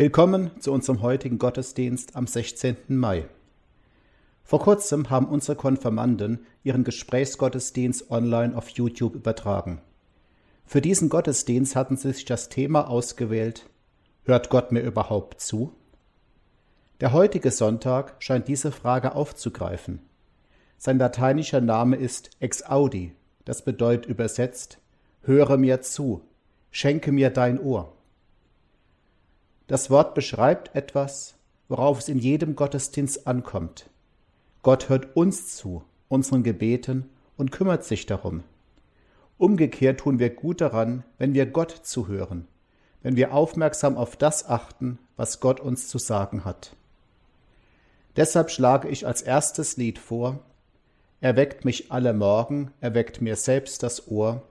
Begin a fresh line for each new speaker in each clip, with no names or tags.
Willkommen zu unserem heutigen Gottesdienst am 16. Mai. Vor kurzem haben unsere Konfirmanden ihren Gesprächsgottesdienst online auf YouTube übertragen. Für diesen Gottesdienst hatten sie sich das Thema ausgewählt Hört Gott mir überhaupt zu? Der heutige Sonntag scheint diese Frage aufzugreifen. Sein lateinischer Name ist Ex Audi, das bedeutet übersetzt Höre mir zu, schenke mir dein Ohr. Das Wort beschreibt etwas, worauf es in jedem Gottesdienst ankommt. Gott hört uns zu, unseren Gebeten und kümmert sich darum. Umgekehrt tun wir gut daran, wenn wir Gott zuhören, wenn wir aufmerksam auf das achten, was Gott uns zu sagen hat. Deshalb schlage ich als erstes Lied vor, Er weckt mich alle Morgen, er weckt mir selbst das Ohr,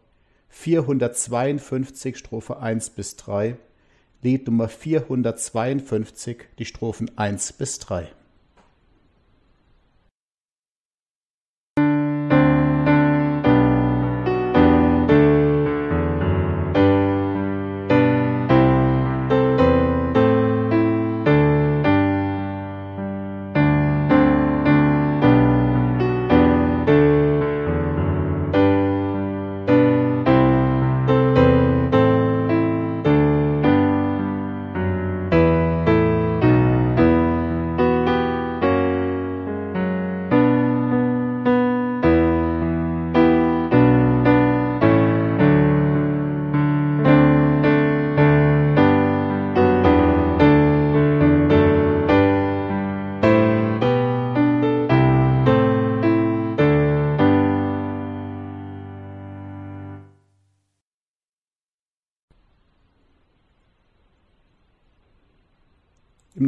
452 Strophe 1 bis 3, Lied Nummer 452, die Strophen 1 bis 3.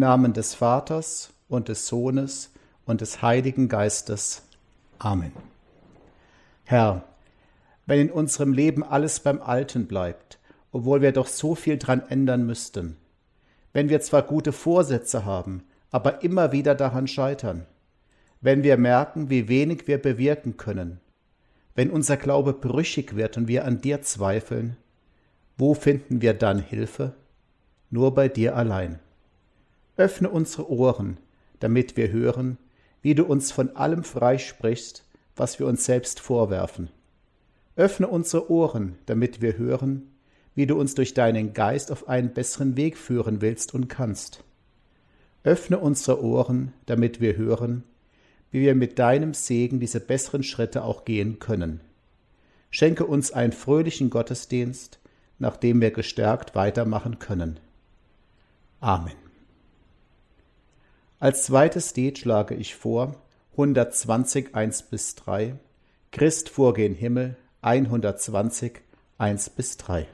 Namen des Vaters und des Sohnes und des Heiligen Geistes. Amen. Herr, wenn in unserem Leben alles beim Alten bleibt, obwohl wir doch so viel dran ändern müssten, wenn wir zwar gute Vorsätze haben, aber immer wieder daran scheitern, wenn wir merken, wie wenig wir bewirken können, wenn unser Glaube brüchig wird und wir an dir zweifeln, wo finden wir dann Hilfe? Nur bei dir allein. Öffne unsere Ohren, damit wir hören, wie du uns von allem freisprichst, was wir uns selbst vorwerfen. Öffne unsere Ohren, damit wir hören, wie du uns durch deinen Geist auf einen besseren Weg führen willst und kannst. Öffne unsere Ohren, damit wir hören, wie wir mit deinem Segen diese besseren Schritte auch gehen können. Schenke uns einen fröhlichen Gottesdienst, nachdem wir gestärkt weitermachen können. Amen. Als zweites Lied schlage ich vor 120 1 bis 3, Christ vorgehen Himmel 120 1 bis 3.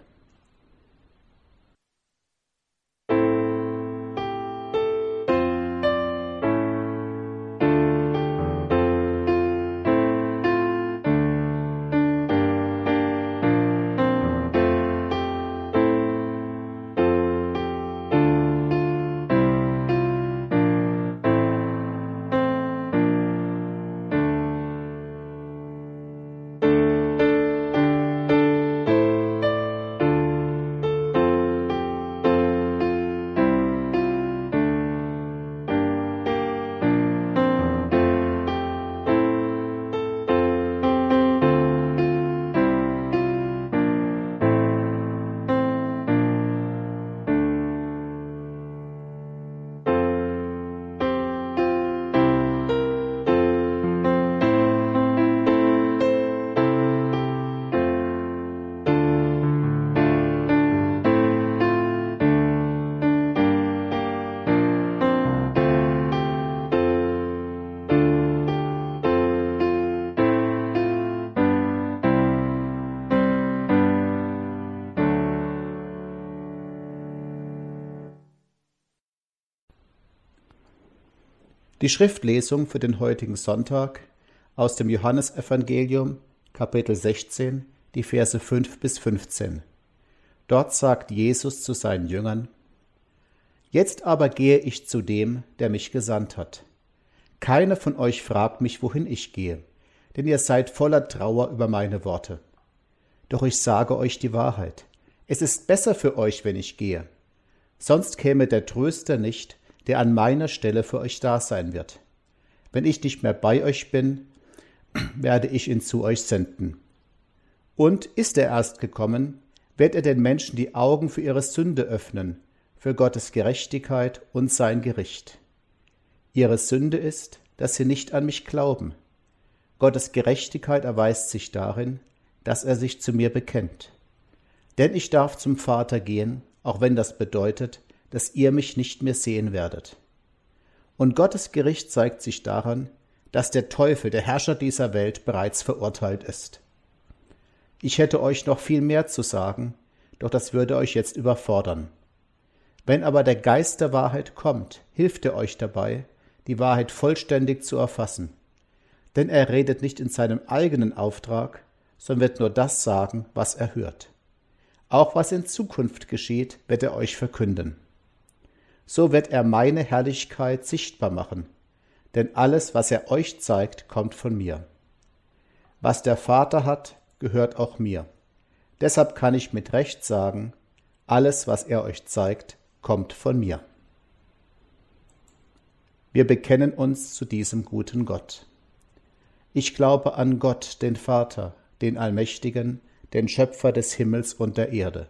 Die Schriftlesung für den heutigen Sonntag aus dem Johannesevangelium, Kapitel 16, die Verse 5 bis 15. Dort sagt Jesus zu seinen Jüngern, Jetzt aber gehe ich zu dem, der mich gesandt hat. Keiner von euch fragt mich, wohin ich gehe, denn ihr seid voller Trauer über meine Worte. Doch ich sage euch die Wahrheit. Es ist besser für euch, wenn ich gehe. sonst käme der Tröster nicht, der an meiner Stelle für euch da sein wird. Wenn ich nicht mehr bei euch bin, werde ich ihn zu euch senden. Und ist er erst gekommen, wird er den Menschen die Augen für ihre Sünde öffnen, für Gottes Gerechtigkeit und sein Gericht. Ihre Sünde ist, dass sie nicht an mich glauben. Gottes Gerechtigkeit erweist sich darin, dass er sich zu mir bekennt. Denn ich darf zum Vater gehen, auch wenn das bedeutet, dass ihr mich nicht mehr sehen werdet. Und Gottes Gericht zeigt sich daran, dass der Teufel, der Herrscher dieser Welt, bereits verurteilt ist. Ich hätte euch noch viel mehr zu sagen, doch das würde euch jetzt überfordern. Wenn aber der Geist der Wahrheit kommt, hilft er euch dabei, die Wahrheit vollständig zu erfassen. Denn er redet nicht in seinem eigenen Auftrag, sondern wird nur das sagen, was er hört. Auch was in Zukunft geschieht, wird er euch verkünden. So wird er meine Herrlichkeit sichtbar machen, denn alles, was er euch zeigt, kommt von mir. Was der Vater hat, gehört auch mir. Deshalb kann ich mit Recht sagen, alles, was er euch zeigt, kommt von mir. Wir bekennen uns zu diesem guten Gott. Ich glaube an Gott, den Vater, den Allmächtigen, den Schöpfer des Himmels und der Erde,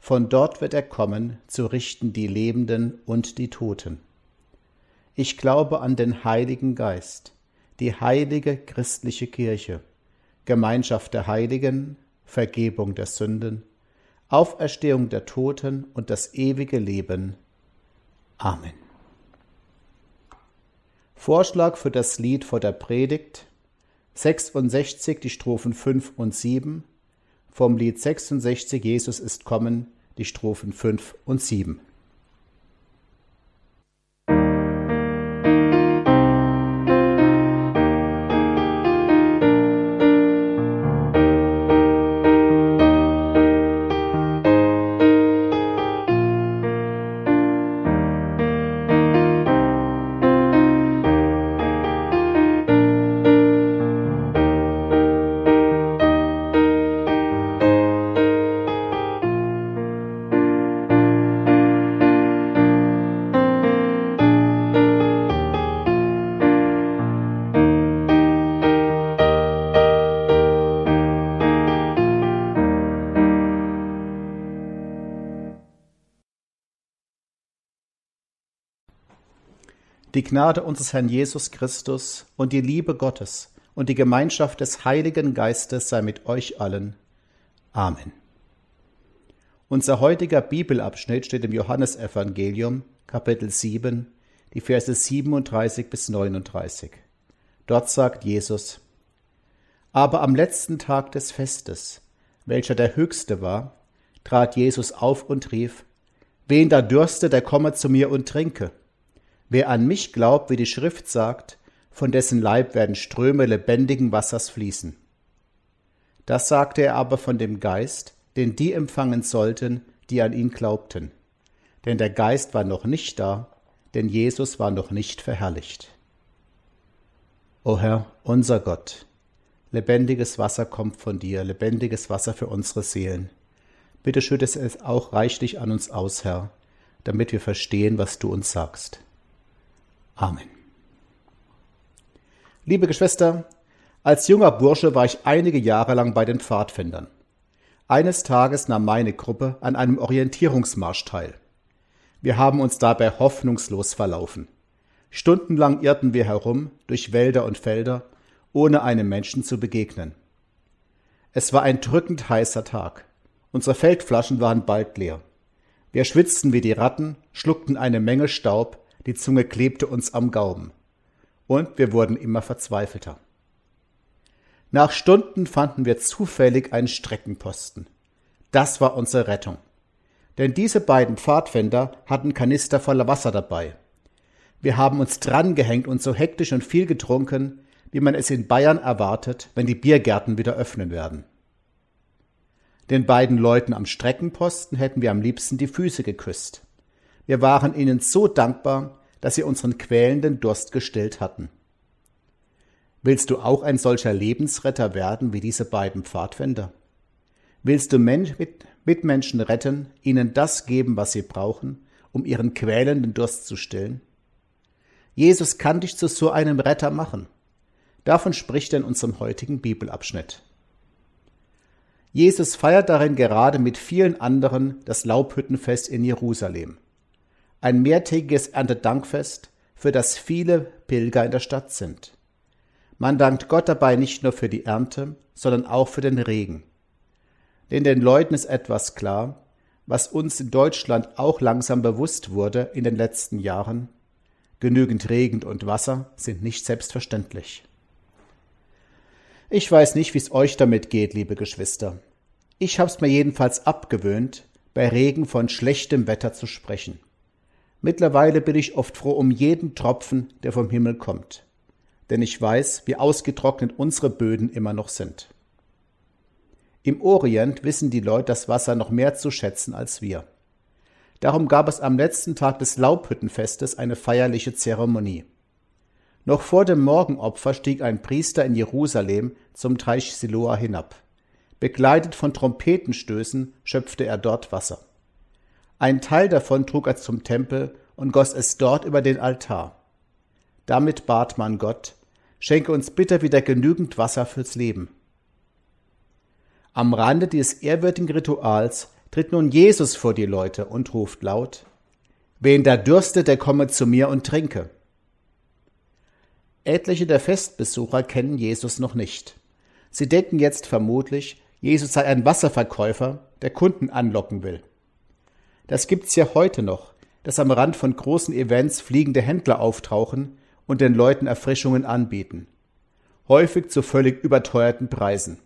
von dort wird er kommen, zu richten die Lebenden und die Toten. Ich glaube an den Heiligen Geist, die heilige christliche Kirche, Gemeinschaft der Heiligen, Vergebung der Sünden, Auferstehung der Toten und das ewige Leben. Amen. Vorschlag für das Lied vor der Predigt 66 die Strophen 5 und 7 vom Lied 66 Jesus ist kommen, die Strophen 5 und 7. Die Gnade unseres Herrn Jesus Christus und die Liebe Gottes und die Gemeinschaft des Heiligen Geistes sei mit euch allen. Amen. Unser heutiger Bibelabschnitt steht im Johannesevangelium, Kapitel 7, die Verse 37 bis 39. Dort sagt Jesus, Aber am letzten Tag des Festes, welcher der höchste war, trat Jesus auf und rief, Wen da dürste, der komme zu mir und trinke. Wer an mich glaubt, wie die Schrift sagt, von dessen Leib werden Ströme lebendigen Wassers fließen. Das sagte er aber von dem Geist, den die empfangen sollten, die an ihn glaubten. Denn der Geist war noch nicht da, denn Jesus war noch nicht verherrlicht. O Herr, unser Gott, lebendiges Wasser kommt von dir, lebendiges Wasser für unsere Seelen. Bitte schütte es auch reichlich an uns aus, Herr, damit wir verstehen, was du uns sagst. Amen. Liebe Geschwister, als junger Bursche war ich einige Jahre lang bei den Pfadfindern. Eines Tages nahm meine Gruppe an einem Orientierungsmarsch teil. Wir haben uns dabei hoffnungslos verlaufen. Stundenlang irrten wir herum durch Wälder und Felder, ohne einem Menschen zu begegnen. Es war ein drückend heißer Tag. Unsere Feldflaschen waren bald leer. Wir schwitzten wie die Ratten, schluckten eine Menge Staub, die Zunge klebte uns am Gaumen. Und wir wurden immer verzweifelter. Nach Stunden fanden wir zufällig einen Streckenposten. Das war unsere Rettung. Denn diese beiden Pfadfinder hatten Kanister voller Wasser dabei. Wir haben uns drangehängt und so hektisch und viel getrunken, wie man es in Bayern erwartet, wenn die Biergärten wieder öffnen werden. Den beiden Leuten am Streckenposten hätten wir am liebsten die Füße geküsst. Wir waren ihnen so dankbar, dass sie unseren quälenden Durst gestillt hatten. Willst du auch ein solcher Lebensretter werden wie diese beiden Pfadfinder? Willst du Men mit Mitmenschen retten, ihnen das geben, was sie brauchen, um ihren quälenden Durst zu stillen? Jesus kann dich zu so einem Retter machen. Davon spricht er in unserem heutigen Bibelabschnitt. Jesus feiert darin gerade mit vielen anderen das Laubhüttenfest in Jerusalem. Ein mehrtägiges Erntedankfest, für das viele Pilger in der Stadt sind. Man dankt Gott dabei nicht nur für die Ernte, sondern auch für den Regen. Denn den Leuten ist etwas klar, was uns in Deutschland auch langsam bewusst wurde in den letzten Jahren. Genügend Regen und Wasser sind nicht selbstverständlich. Ich weiß nicht, wie es euch damit geht, liebe Geschwister. Ich hab's mir jedenfalls abgewöhnt, bei Regen von schlechtem Wetter zu sprechen. Mittlerweile bin ich oft froh um jeden Tropfen, der vom Himmel kommt. Denn ich weiß, wie ausgetrocknet unsere Böden immer noch sind. Im Orient wissen die Leute das Wasser noch mehr zu schätzen als wir. Darum gab es am letzten Tag des Laubhüttenfestes eine feierliche Zeremonie. Noch vor dem Morgenopfer stieg ein Priester in Jerusalem zum Teich Siloa hinab. Begleitet von Trompetenstößen schöpfte er dort Wasser. Ein Teil davon trug er zum Tempel und goss es dort über den Altar. Damit bat man Gott, schenke uns bitte wieder genügend Wasser fürs Leben. Am Rande dieses ehrwürdigen Rituals tritt nun Jesus vor die Leute und ruft laut, Wen da dürstet, der komme zu mir und trinke. Etliche der Festbesucher kennen Jesus noch nicht. Sie denken jetzt vermutlich, Jesus sei ein Wasserverkäufer, der Kunden anlocken will. Das gibt's ja heute noch, dass am Rand von großen Events fliegende Händler auftauchen und den Leuten Erfrischungen anbieten. Häufig zu völlig überteuerten Preisen.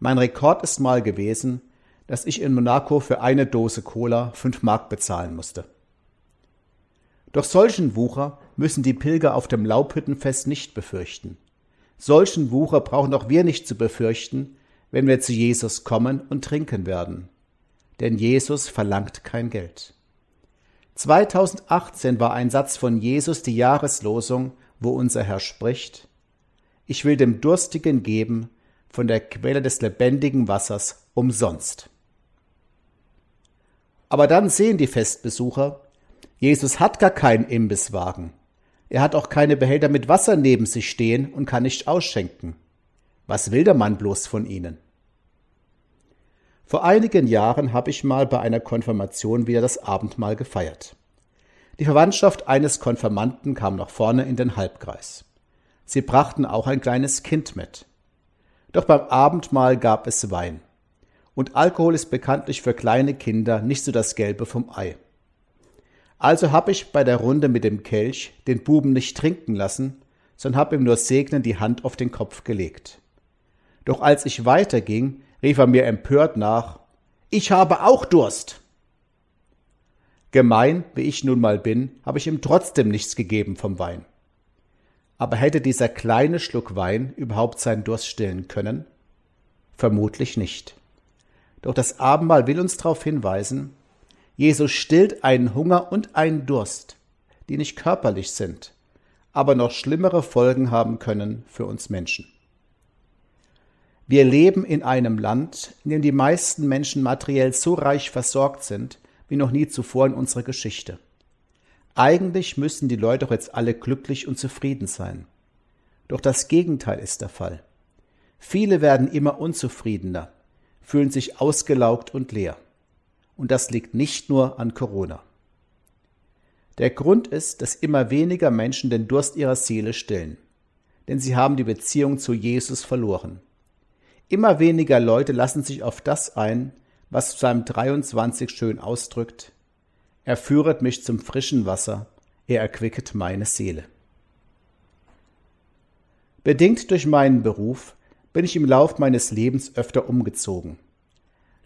Mein Rekord ist mal gewesen, dass ich in Monaco für eine Dose Cola fünf Mark bezahlen musste. Doch solchen Wucher müssen die Pilger auf dem Laubhüttenfest nicht befürchten. Solchen Wucher brauchen auch wir nicht zu befürchten, wenn wir zu Jesus kommen und trinken werden. Denn Jesus verlangt kein Geld. 2018 war ein Satz von Jesus die Jahreslosung, wo unser Herr spricht, Ich will dem Durstigen geben von der Quelle des lebendigen Wassers umsonst. Aber dann sehen die Festbesucher, Jesus hat gar keinen Imbisswagen. Er hat auch keine Behälter mit Wasser neben sich stehen und kann nicht ausschenken. Was will der Mann bloß von ihnen? Vor einigen Jahren habe ich mal bei einer Konfirmation wieder das Abendmahl gefeiert. Die Verwandtschaft eines Konfirmanten kam nach vorne in den Halbkreis. Sie brachten auch ein kleines Kind mit. Doch beim Abendmahl gab es Wein. Und Alkohol ist bekanntlich für kleine Kinder nicht so das Gelbe vom Ei. Also habe ich bei der Runde mit dem Kelch den Buben nicht trinken lassen, sondern habe ihm nur segnend die Hand auf den Kopf gelegt. Doch als ich weiterging, rief er mir empört nach, ich habe auch Durst. Gemein, wie ich nun mal bin, habe ich ihm trotzdem nichts gegeben vom Wein. Aber hätte dieser kleine Schluck Wein überhaupt seinen Durst stillen können? Vermutlich nicht. Doch das Abendmahl will uns darauf hinweisen, Jesus stillt einen Hunger und einen Durst, die nicht körperlich sind, aber noch schlimmere Folgen haben können für uns Menschen. Wir leben in einem Land, in dem die meisten Menschen materiell so reich versorgt sind wie noch nie zuvor in unserer Geschichte. Eigentlich müssten die Leute doch jetzt alle glücklich und zufrieden sein. Doch das Gegenteil ist der Fall. Viele werden immer unzufriedener, fühlen sich ausgelaugt und leer und das liegt nicht nur an Corona. Der Grund ist, dass immer weniger Menschen den Durst ihrer Seele stillen, denn sie haben die Beziehung zu Jesus verloren. Immer weniger Leute lassen sich auf das ein, was Psalm 23 schön ausdrückt. Er führet mich zum frischen Wasser, er erquicket meine Seele. Bedingt durch meinen Beruf bin ich im Lauf meines Lebens öfter umgezogen.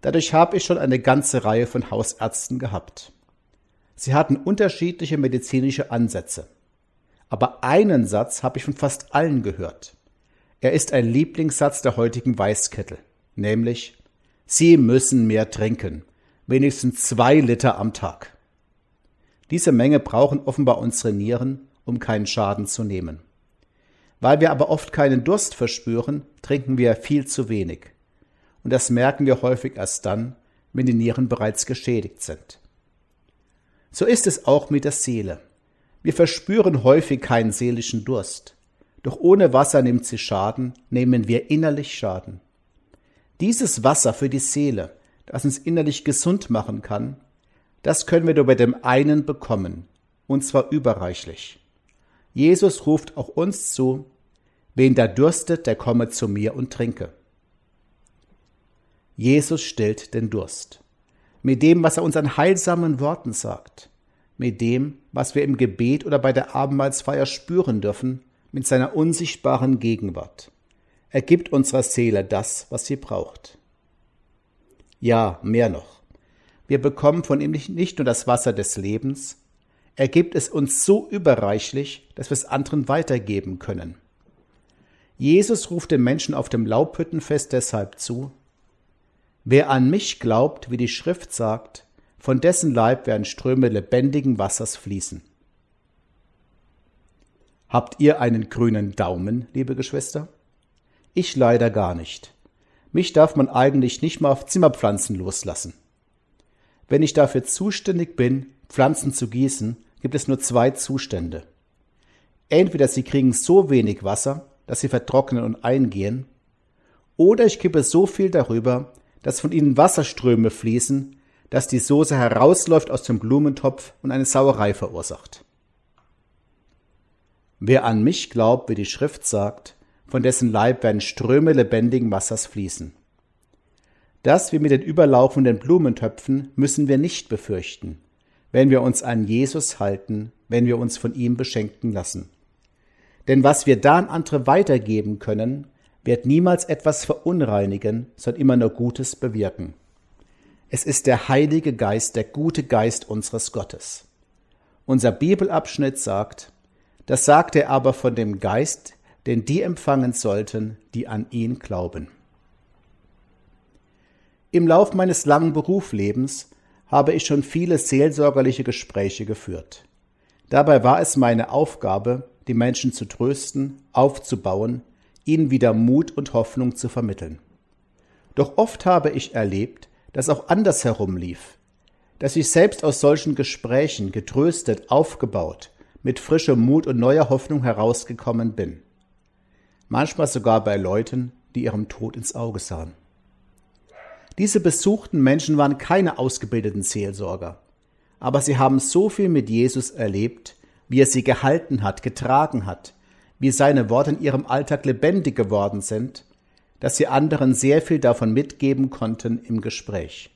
Dadurch habe ich schon eine ganze Reihe von Hausärzten gehabt. Sie hatten unterschiedliche medizinische Ansätze. aber einen Satz habe ich von fast allen gehört. Er ist ein Lieblingssatz der heutigen Weißkittel, nämlich Sie müssen mehr trinken, wenigstens zwei Liter am Tag. Diese Menge brauchen offenbar unsere Nieren, um keinen Schaden zu nehmen. Weil wir aber oft keinen Durst verspüren, trinken wir viel zu wenig. Und das merken wir häufig erst dann, wenn die Nieren bereits geschädigt sind. So ist es auch mit der Seele. Wir verspüren häufig keinen seelischen Durst. Doch ohne Wasser nimmt sie Schaden, nehmen wir innerlich Schaden. Dieses Wasser für die Seele, das uns innerlich gesund machen kann, das können wir nur bei dem einen bekommen, und zwar überreichlich. Jesus ruft auch uns zu, wen da dürstet, der komme zu mir und trinke. Jesus stillt den Durst. Mit dem, was er uns an heilsamen Worten sagt, mit dem, was wir im Gebet oder bei der Abendmahlsfeier spüren dürfen, mit seiner unsichtbaren Gegenwart. Er gibt unserer Seele das, was sie braucht. Ja, mehr noch. Wir bekommen von ihm nicht nur das Wasser des Lebens, er gibt es uns so überreichlich, dass wir es anderen weitergeben können. Jesus ruft den Menschen auf dem Laubhüttenfest deshalb zu, Wer an mich glaubt, wie die Schrift sagt, von dessen Leib werden Ströme lebendigen Wassers fließen. Habt ihr einen grünen Daumen, liebe Geschwister? Ich leider gar nicht. Mich darf man eigentlich nicht mal auf Zimmerpflanzen loslassen. Wenn ich dafür zuständig bin, Pflanzen zu gießen, gibt es nur zwei Zustände. Entweder sie kriegen so wenig Wasser, dass sie vertrocknen und eingehen, oder ich kippe so viel darüber, dass von ihnen Wasserströme fließen, dass die Soße herausläuft aus dem Blumentopf und eine Sauerei verursacht. Wer an mich glaubt, wie die Schrift sagt, von dessen Leib werden Ströme lebendigen Wassers fließen. Das wie mit den überlaufenden Blumentöpfen müssen wir nicht befürchten, wenn wir uns an Jesus halten, wenn wir uns von ihm beschenken lassen. Denn was wir da an andere weitergeben können, wird niemals etwas verunreinigen, sondern immer nur Gutes bewirken. Es ist der Heilige Geist, der gute Geist unseres Gottes. Unser Bibelabschnitt sagt, das sagt er aber von dem Geist, den die empfangen sollten, die an ihn glauben. Im Lauf meines langen Berufslebens habe ich schon viele seelsorgerliche Gespräche geführt. Dabei war es meine Aufgabe, die Menschen zu trösten, aufzubauen, ihnen wieder Mut und Hoffnung zu vermitteln. Doch oft habe ich erlebt, dass auch andersherum lief, dass ich selbst aus solchen Gesprächen getröstet, aufgebaut mit frischem Mut und neuer Hoffnung herausgekommen bin. Manchmal sogar bei Leuten, die ihrem Tod ins Auge sahen. Diese besuchten Menschen waren keine ausgebildeten Seelsorger, aber sie haben so viel mit Jesus erlebt, wie er sie gehalten hat, getragen hat, wie seine Worte in ihrem Alltag lebendig geworden sind, dass sie anderen sehr viel davon mitgeben konnten im Gespräch.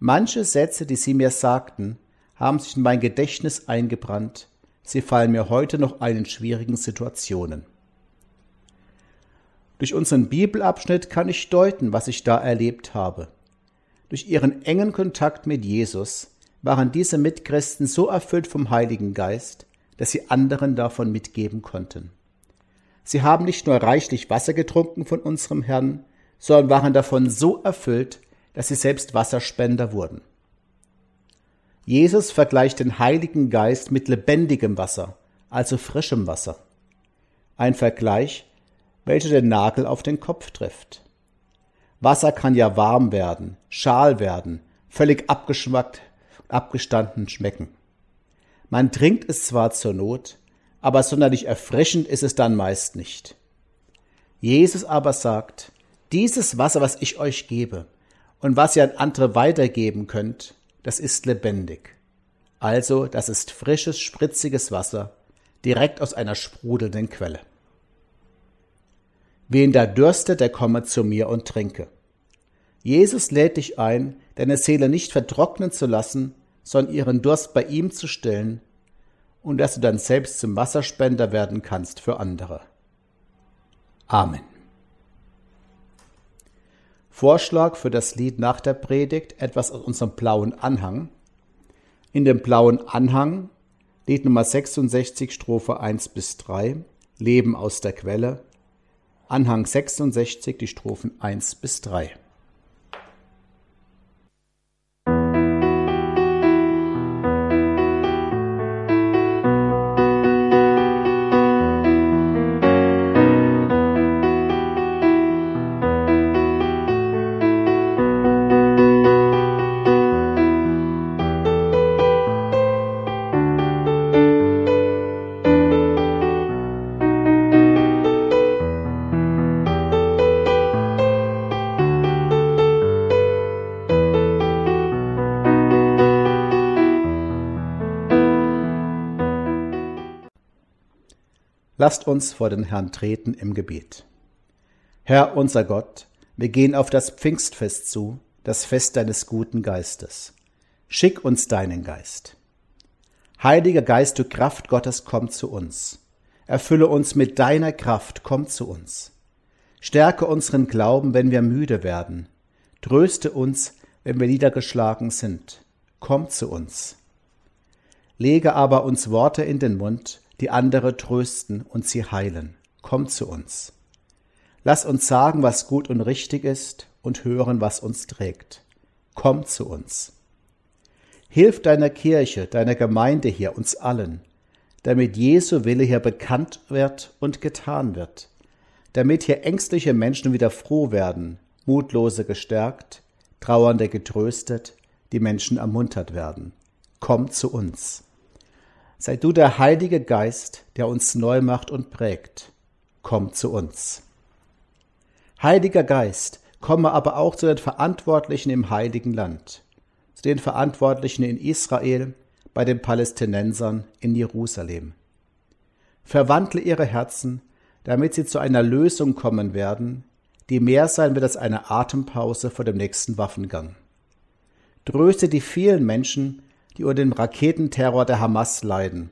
Manche Sätze, die sie mir sagten, haben sich in mein Gedächtnis eingebrannt, sie fallen mir heute noch ein in schwierigen Situationen. Durch unseren Bibelabschnitt kann ich deuten, was ich da erlebt habe. Durch ihren engen Kontakt mit Jesus waren diese Mitchristen so erfüllt vom Heiligen Geist, dass sie anderen davon mitgeben konnten. Sie haben nicht nur reichlich Wasser getrunken von unserem Herrn, sondern waren davon so erfüllt, dass sie selbst Wasserspender wurden. Jesus vergleicht den Heiligen Geist mit lebendigem Wasser, also frischem Wasser. Ein Vergleich, welcher den Nagel auf den Kopf trifft. Wasser kann ja warm werden, schal werden, völlig abgeschmackt, abgestanden schmecken. Man trinkt es zwar zur Not, aber sonderlich erfrischend ist es dann meist nicht. Jesus aber sagt, dieses Wasser, was ich euch gebe und was ihr an andere weitergeben könnt, das ist lebendig. Also, das ist frisches, spritziges Wasser, direkt aus einer sprudelnden Quelle. Wen da dürstet, der komme zu mir und trinke. Jesus lädt dich ein, deine Seele nicht vertrocknen zu lassen, sondern ihren Durst bei ihm zu stillen und dass du dann selbst zum Wasserspender werden kannst für andere. Amen. Vorschlag für das Lied nach der Predigt, etwas aus unserem blauen Anhang. In dem blauen Anhang Lied Nummer 66, Strophe 1 bis 3, Leben aus der Quelle, Anhang 66, die Strophen 1 bis 3. Lasst uns vor den Herrn treten im Gebet. Herr unser Gott, wir gehen auf das Pfingstfest zu, das Fest deines guten Geistes. Schick uns deinen Geist. Heiliger Geist, du Kraft Gottes, komm zu uns. Erfülle uns mit deiner Kraft, komm zu uns. Stärke unseren Glauben, wenn wir müde werden. Tröste uns, wenn wir niedergeschlagen sind. Komm zu uns. Lege aber uns Worte in den Mund, die andere trösten und sie heilen. Komm zu uns. Lass uns sagen, was gut und richtig ist und hören, was uns trägt. Komm zu uns. Hilf deiner Kirche, deiner Gemeinde hier, uns allen, damit Jesu Wille hier bekannt wird und getan wird, damit hier ängstliche Menschen wieder froh werden, Mutlose gestärkt, Trauernde getröstet, die Menschen ermuntert werden. Komm zu uns. Sei du der Heilige Geist, der uns neu macht und prägt. Komm zu uns. Heiliger Geist, komme aber auch zu den Verantwortlichen im heiligen Land, zu den Verantwortlichen in Israel, bei den Palästinensern in Jerusalem. Verwandle ihre Herzen, damit sie zu einer Lösung kommen werden, die mehr sein wird als eine Atempause vor dem nächsten Waffengang. Tröste die vielen Menschen, die unter dem Raketenterror der Hamas leiden,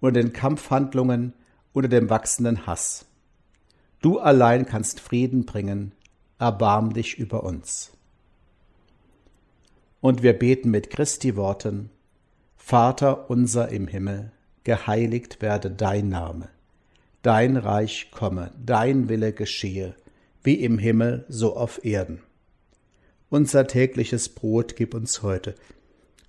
unter den Kampfhandlungen, unter dem wachsenden Hass. Du allein kannst Frieden bringen, erbarm dich über uns. Und wir beten mit Christi Worten, Vater unser im Himmel, geheiligt werde dein Name, dein Reich komme, dein Wille geschehe, wie im Himmel so auf Erden. Unser tägliches Brot gib uns heute,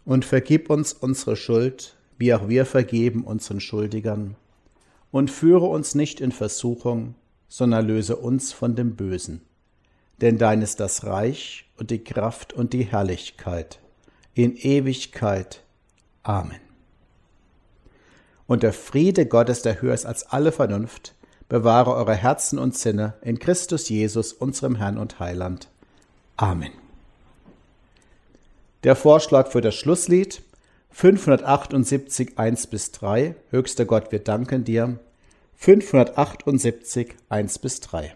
und vergib uns unsere Schuld, wie auch wir vergeben unseren Schuldigern. Und führe uns nicht in Versuchung, sondern löse uns von dem Bösen. Denn dein ist das Reich und die Kraft und die Herrlichkeit in Ewigkeit. Amen. Und der Friede Gottes, der höher ist als alle Vernunft, bewahre eure Herzen und Sinne in Christus Jesus, unserem Herrn und Heiland. Amen. Der Vorschlag für das Schlusslied 578 1 bis 3. Höchster Gott, wir danken dir. 578 1 bis 3.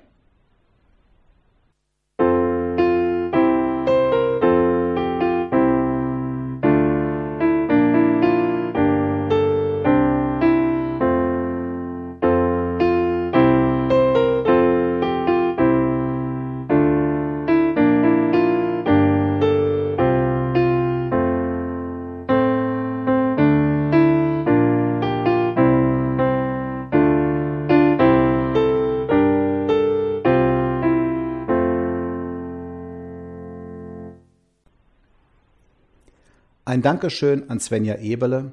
Ein Dankeschön an Svenja Eberle,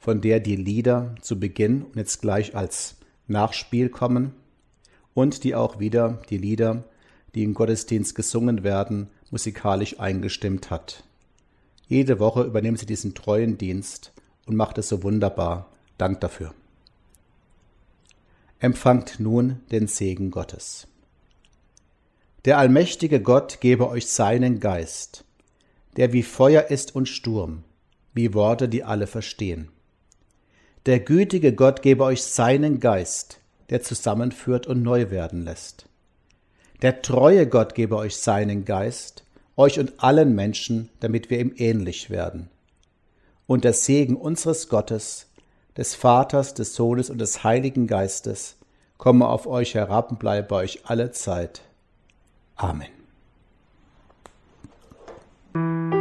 von der die Lieder zu Beginn und jetzt gleich als Nachspiel kommen und die auch wieder die Lieder, die im Gottesdienst gesungen werden, musikalisch eingestimmt hat. Jede Woche übernimmt sie diesen treuen Dienst und macht es so wunderbar. Dank dafür. Empfangt nun den Segen Gottes. Der allmächtige Gott gebe euch seinen Geist, der wie Feuer ist und Sturm, wie Worte, die alle verstehen. Der gütige Gott gebe euch seinen Geist, der zusammenführt und neu werden lässt. Der treue Gott gebe euch seinen Geist, euch und allen Menschen, damit wir ihm ähnlich werden. Und der Segen unseres Gottes, des Vaters, des Sohnes und des Heiligen Geistes komme auf euch herab und bleibe bei euch alle Zeit. Amen. Thank you.